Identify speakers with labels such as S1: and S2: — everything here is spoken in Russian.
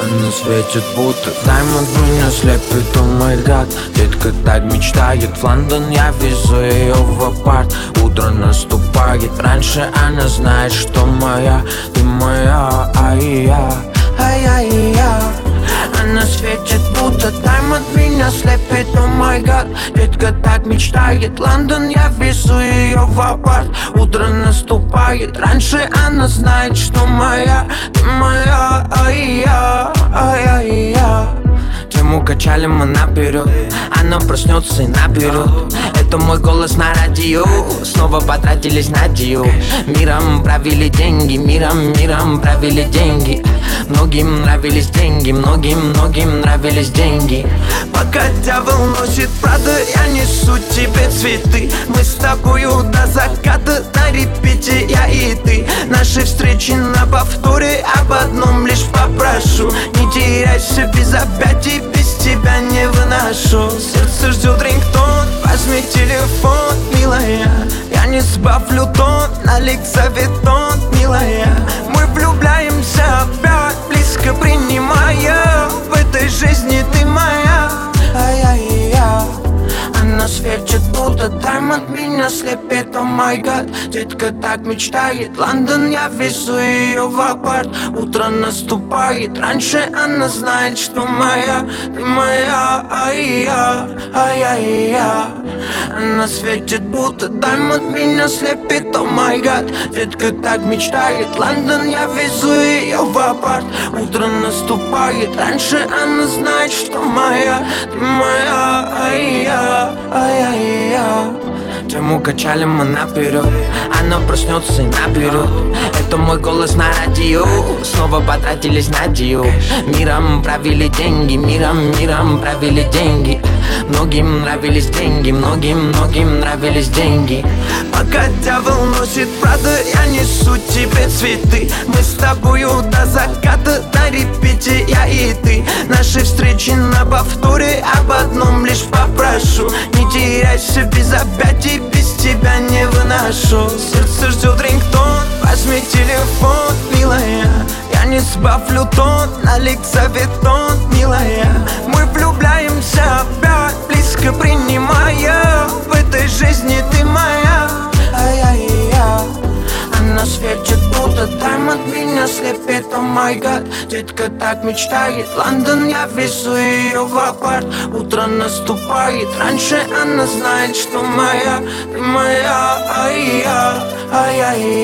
S1: Она светит будто Даймонд меня слепит, о май гад. Детка так мечтает в Лондон Я везу ее в апарт. Утро наступает Раньше она знает, что моя. Ты моя, ай я Ай-яй-я Она светит будто Даймонд меня слепит, о май гад. Детка так мечтает Лондон, я везу ее в апарт. Утро наступает Раньше она знает, что моя. Ты моя, Тему качали мы наперед Она проснется и наберет Это мой голос на радио. Снова потратились на дию Миром правили деньги Миром, миром правили деньги. Многим нравились деньги Многим, многим нравились деньги. Пока дьявол носит правда Я несу тебе цветы. Мы с тобою до заката На репите я и ты. Наши встречи на повторе Об одном лишь попрошу. Не теряйся без объятий тебя не выношу. Сердце ждет рингтон. Возьми телефон, милая. Я не сбавлю тон. На лице витон, милая меня слепит, о май гад. Детка так мечтает, Лондон, я везу ее в апарт. Утро наступает, раньше она знает, что моя Ты моя, ай-я, ай-яй-я Она светит, будто даймонд меня слепит, о май гад. Детка так мечтает, Лондон, я везу ее в апарт. Утро наступает, раньше она знает, что моя Ты моя, ай-я. ай-яй-я Качали мы наперед Она проснется и наберет Это мой голос на радио. Снова потратились на дию Миром правили деньги Миром, миром правили деньги. Многим нравились деньги Многим, многим нравились деньги. Пока дьявол носит правда Я несу тебе цветы. Мы с тобою до заката На репите я и ты. Наши встречи на повторе Об одном лишь попрошу. Не теряйся без тебя выношу Сердце ждет рингтон. Возьми телефон, милая. Я не сбавлю тон На лице витон, милая. Мы влюбляемся опять Близко принимая. В этой жизни ты моя. Ай-яй-я Она светит, будто даймонд меня слепит, о май гад Детка так мечтает, Лондон, я везу ее в апарт. Утро наступает, раньше она знает, что моя. Ты моя, ай-я, ай-яй-я